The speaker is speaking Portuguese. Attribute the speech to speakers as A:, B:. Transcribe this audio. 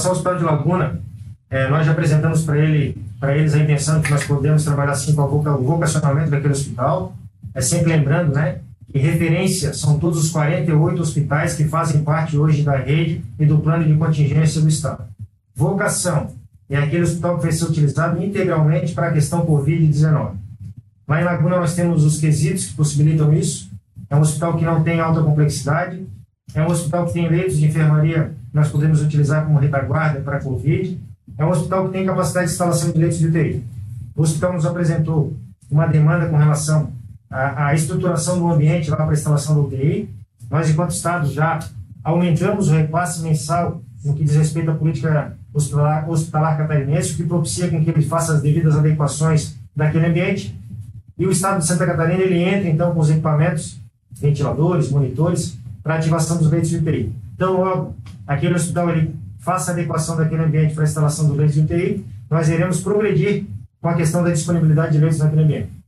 A: relação ao Hospital de Laguna, é, nós já apresentamos para ele, para eles a intenção de que nós podemos trabalhar assim com o vocacionamento daquele hospital. É sempre lembrando, né, que referência são todos os 48 hospitais que fazem parte hoje da rede e do plano de contingência do Estado. Vocação é aquele hospital que vai ser utilizado integralmente para a questão Covid-19. Lá em Laguna nós temos os quesitos que possibilitam isso. É um hospital que não tem alta complexidade, é um hospital que tem leitos de enfermaria nós podemos utilizar como retaguarda para a Covid, é um hospital que tem capacidade de instalação de leitos de UTI. O hospital nos apresentou uma demanda com relação à, à estruturação do ambiente lá para a instalação da UTI. Nós, enquanto Estado, já aumentamos o repasse mensal no que diz respeito à política hospitalar, hospitalar catarinense, o que propicia com que ele faça as devidas adequações daquele ambiente. E o Estado de Santa Catarina, ele entra, então, com os equipamentos, ventiladores, monitores, para ativação dos leitos de UTI. Então, logo, aquele hospital ele faça adequação daquele ambiente para a instalação do leito de UTI, nós iremos progredir com a questão da disponibilidade de leitos naquele ambiente.